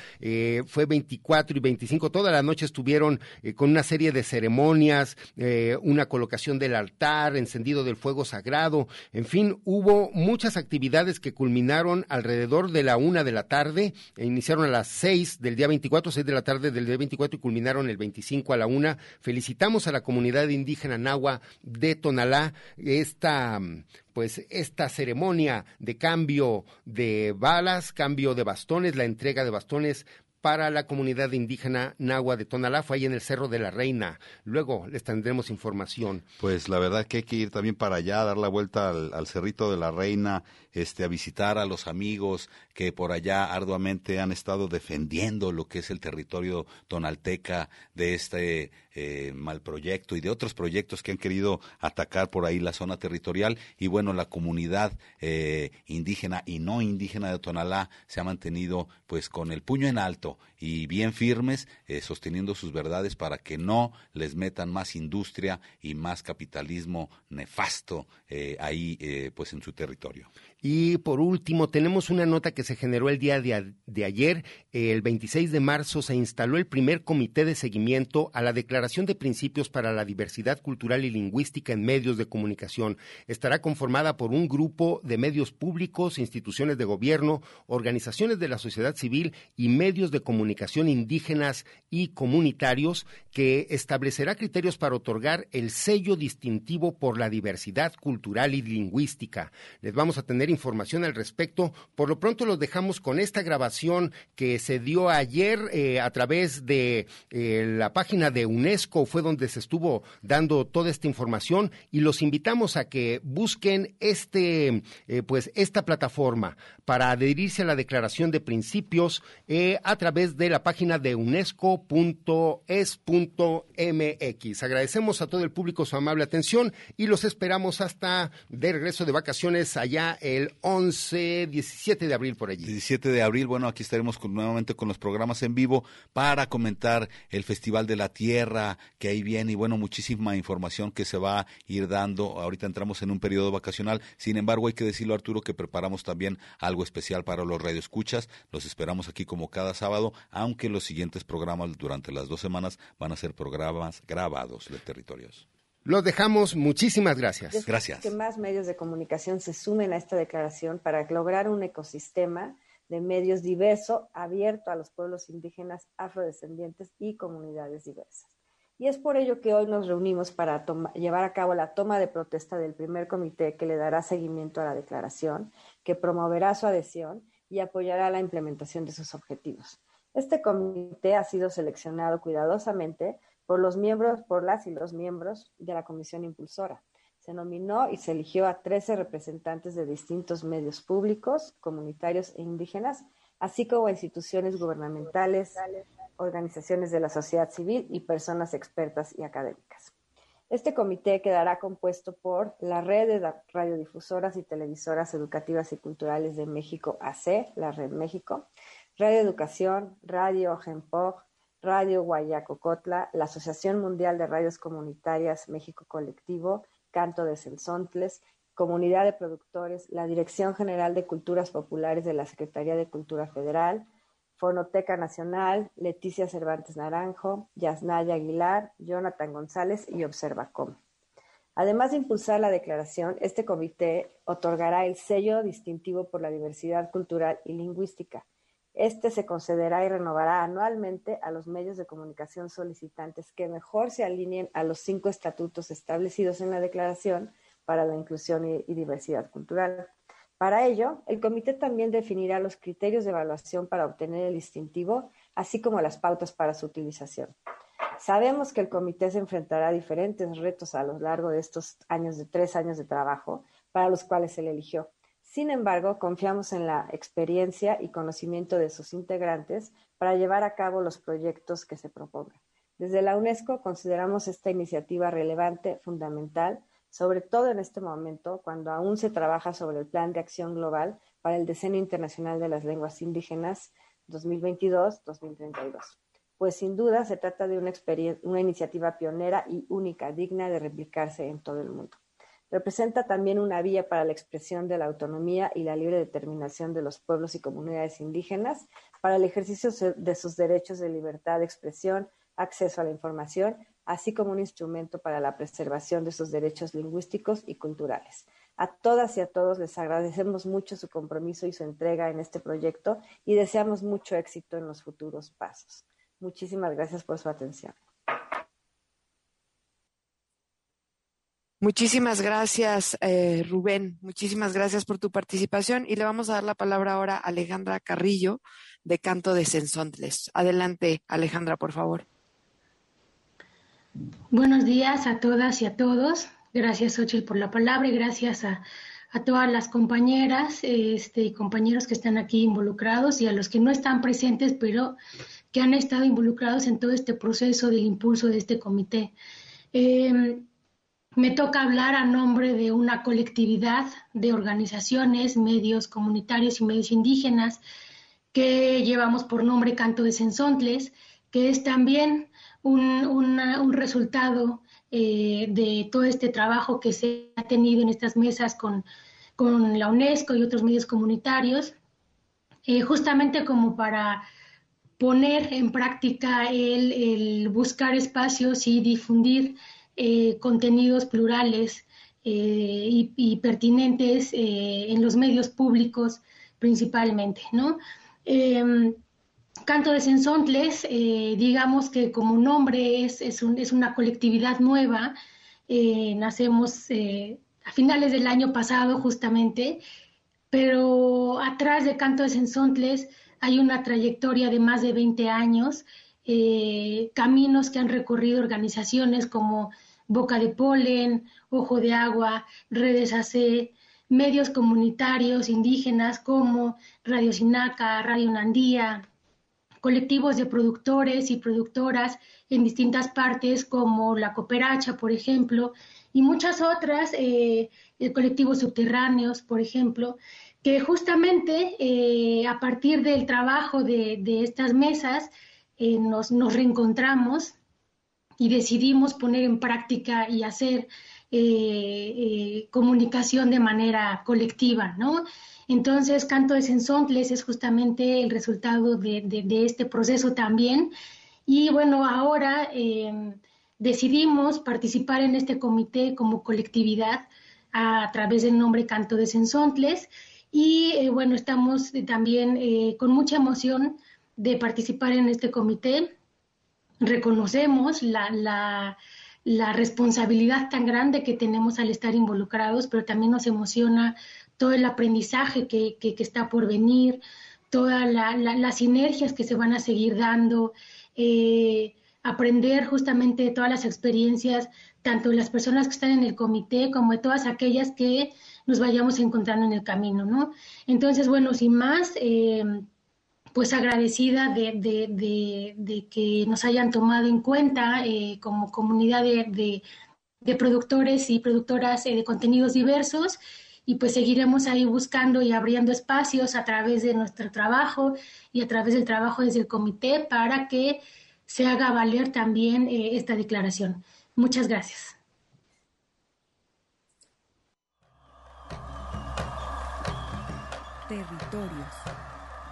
fue 24 y 25, toda la noche estuvieron eh, con una serie de ceremonias, eh, una colocación del altar, encendido del fuego sagrado, en fin, hubo muchas actividades que culminaron alrededor de la una de la tarde, e iniciaron a las seis del día 24, seis de la tarde del día 24 y culminaron el 25 a la una. Felicitamos a la comunidad indígena Nahua de Tonalá, esta pues esta ceremonia de cambio de balas, cambio de bastones, la entrega de bastones para la comunidad indígena Nahua de Tonalá, ahí en el Cerro de la Reina. Luego les tendremos información. Pues la verdad que hay que ir también para allá, dar la vuelta al, Cerrito de la Reina, este, a visitar a los amigos que por allá arduamente han estado defendiendo lo que es el territorio tonalteca de este eh, mal proyecto y de otros proyectos que han querido atacar por ahí la zona territorial. Y bueno, la comunidad eh, indígena y no indígena de Tonalá se ha mantenido pues con el puño en alto y bien firmes, eh, sosteniendo sus verdades para que no les metan más industria y más capitalismo nefasto ahí pues en su territorio. Y por último, tenemos una nota que se generó el día de, ayer. El 26 de marzo se instaló el primer comité de seguimiento a la Declaración de Principios para la Diversidad Cultural y Lingüística en Medios de Comunicación. Estará conformada por un grupo de medios públicos, instituciones de gobierno, organizaciones de la sociedad civil y medios de comunicación indígenas y comunitarios que establecerá criterios para otorgar el sello distintivo por la diversidad cultural y lingüística. Les vamos a tener información al respecto. Por lo pronto los dejamos con esta grabación que se dio ayer eh, a través de eh, la página de UNESCO, fue donde se estuvo dando toda esta información y los invitamos a que busquen este, eh, pues esta plataforma para adherirse a la declaración de principios a través de la página de unesco.es.mx. Agradecemos a todo el público su amable atención y los esperamos hasta de regreso de vacaciones allá el 11, 17 de abril por allí. 17 de abril, bueno, aquí estaremos nuevamente con los programas en vivo para comentar el Festival de la Tierra que ahí viene y bueno, muchísima información que se va a ir dando. Ahorita entramos en un periodo vacacional, sin embargo hay que decirlo Arturo que preparamos también algo especial para los radioescuchas. Los esperamos aquí como cada sábado, aunque los siguientes programas durante las dos semanas van a ser programas grabados de territorios. Los dejamos. Muchísimas gracias. Gracias. Que más medios de comunicación se sumen a esta declaración para lograr un ecosistema de medios diverso, abierto a los pueblos indígenas, afrodescendientes y comunidades diversas. Y es por ello que hoy nos reunimos para llevar a cabo la toma de protesta del primer comité que le dará seguimiento a la declaración, que promoverá su adhesión y apoyará la implementación de sus objetivos. Este comité ha sido seleccionado cuidadosamente por los miembros, por las y los miembros de la comisión impulsora. Se nominó y se eligió a 13 representantes de distintos medios públicos, comunitarios e indígenas, así como instituciones gubernamentales, organizaciones de la sociedad civil y personas expertas y académicas. Este comité quedará compuesto por la Red de Radiodifusoras y Televisoras Educativas y Culturales de México AC, la Red México, Radio Educación, Radio Genpog, Radio Guayacocotla, la Asociación Mundial de Radios Comunitarias México Colectivo, Canto de Celsontles, Comunidad de Productores, la Dirección General de Culturas Populares de la Secretaría de Cultura Federal, Fonoteca Nacional, Leticia Cervantes Naranjo, Yasnaya Aguilar, Jonathan González y Observacom. Además de impulsar la declaración, este comité otorgará el sello distintivo por la diversidad cultural y lingüística. Este se concederá y renovará anualmente a los medios de comunicación solicitantes que mejor se alineen a los cinco estatutos establecidos en la Declaración para la Inclusión y, Diversidad Cultural. Para ello, el comité también definirá los criterios de evaluación para obtener el distintivo, así como las pautas para su utilización. Sabemos que el comité se enfrentará a diferentes retos a lo largo de estos años de tres años de trabajo para los cuales se le eligió. Sin embargo, confiamos en la experiencia y conocimiento de sus integrantes para llevar a cabo los proyectos que se propongan. Desde la UNESCO consideramos esta iniciativa relevante, fundamental, sobre todo en este momento, cuando aún se trabaja sobre el Plan de Acción Global para el Decenio Internacional de las Lenguas Indígenas 2022-2032 pues sin duda se trata de una, una iniciativa pionera y única, digna de replicarse en todo el mundo. Representa también una vía para la expresión de la autonomía y la libre determinación de los pueblos y comunidades indígenas para el ejercicio de sus derechos de libertad de expresión, acceso a la información, así como un instrumento para la preservación de sus derechos lingüísticos y culturales. A todas y a todos les agradecemos mucho su compromiso y su entrega en este proyecto y deseamos mucho éxito en los futuros pasos. Muchísimas gracias por su atención. Muchísimas gracias, eh, Rubén. Muchísimas gracias por tu participación y le vamos a dar la palabra ahora a Alejandra Carrillo de Canto de Sensontles. Adelante, Alejandra, por favor. Buenos días a todas y a todos. Gracias, Ochil, por la palabra y gracias a, a todas las compañeras este, y compañeros que están aquí involucrados y a los que no están presentes, pero que han estado involucrados en todo este proceso del impulso de este comité. Eh, me toca hablar a nombre de una colectividad de organizaciones, medios comunitarios y medios indígenas que llevamos por nombre Canto de Sensontles, que es también un, resultado eh, de todo este trabajo que se ha tenido en estas mesas con, la UNESCO y otros medios comunitarios, eh, justamente como para poner en práctica el, buscar espacios y difundir eh, contenidos plurales eh, y, pertinentes eh, en los medios públicos principalmente, ¿no? Em, Canto de Sensontles, digamos que como nombre es, es, es una colectividad nueva, nacemos a finales del año pasado justamente, pero atrás de Canto de Sensontles hay una trayectoria de más de 20 años, caminos que han recorrido organizaciones como Boca de Polen, Ojo de Agua, Redes AC, medios comunitarios indígenas como Radio Sinaca, Radio Nandía, colectivos de productores y productoras en distintas partes como La Cooperacha, por ejemplo, y muchas otras, eh, colectivos subterráneos, por ejemplo, que justamente eh, a partir del trabajo de, estas mesas eh, nos, reencontramos y decidimos poner en práctica y hacer eh, comunicación de manera colectiva, ¿no? Entonces, Canto de Sensontles es justamente el resultado de, este proceso también. Y bueno, ahora decidimos participar en este comité como colectividad a través del nombre Canto de Sensontles y eh, bueno, estamos también eh, con mucha emoción de participar en este comité. Reconocemos la, la, la, responsabilidad tan grande que tenemos al estar involucrados, pero también nos emociona todo el aprendizaje que, que, está por venir, todas las sinergias que se van a seguir dando, eh, aprender justamente de todas las experiencias, tanto de las personas que están en el comité como de todas aquellas que nos vayamos encontrando en el camino, ¿no? Entonces, bueno, sin más, eh, pues agradecida de, que nos hayan tomado en cuenta eh, como comunidad de, productores y productoras eh, de contenidos diversos y pues seguiremos ahí buscando y abriendo espacios a través de nuestro trabajo y a través del trabajo desde el comité para que se haga valer también esta declaración. Muchas gracias. Territorios.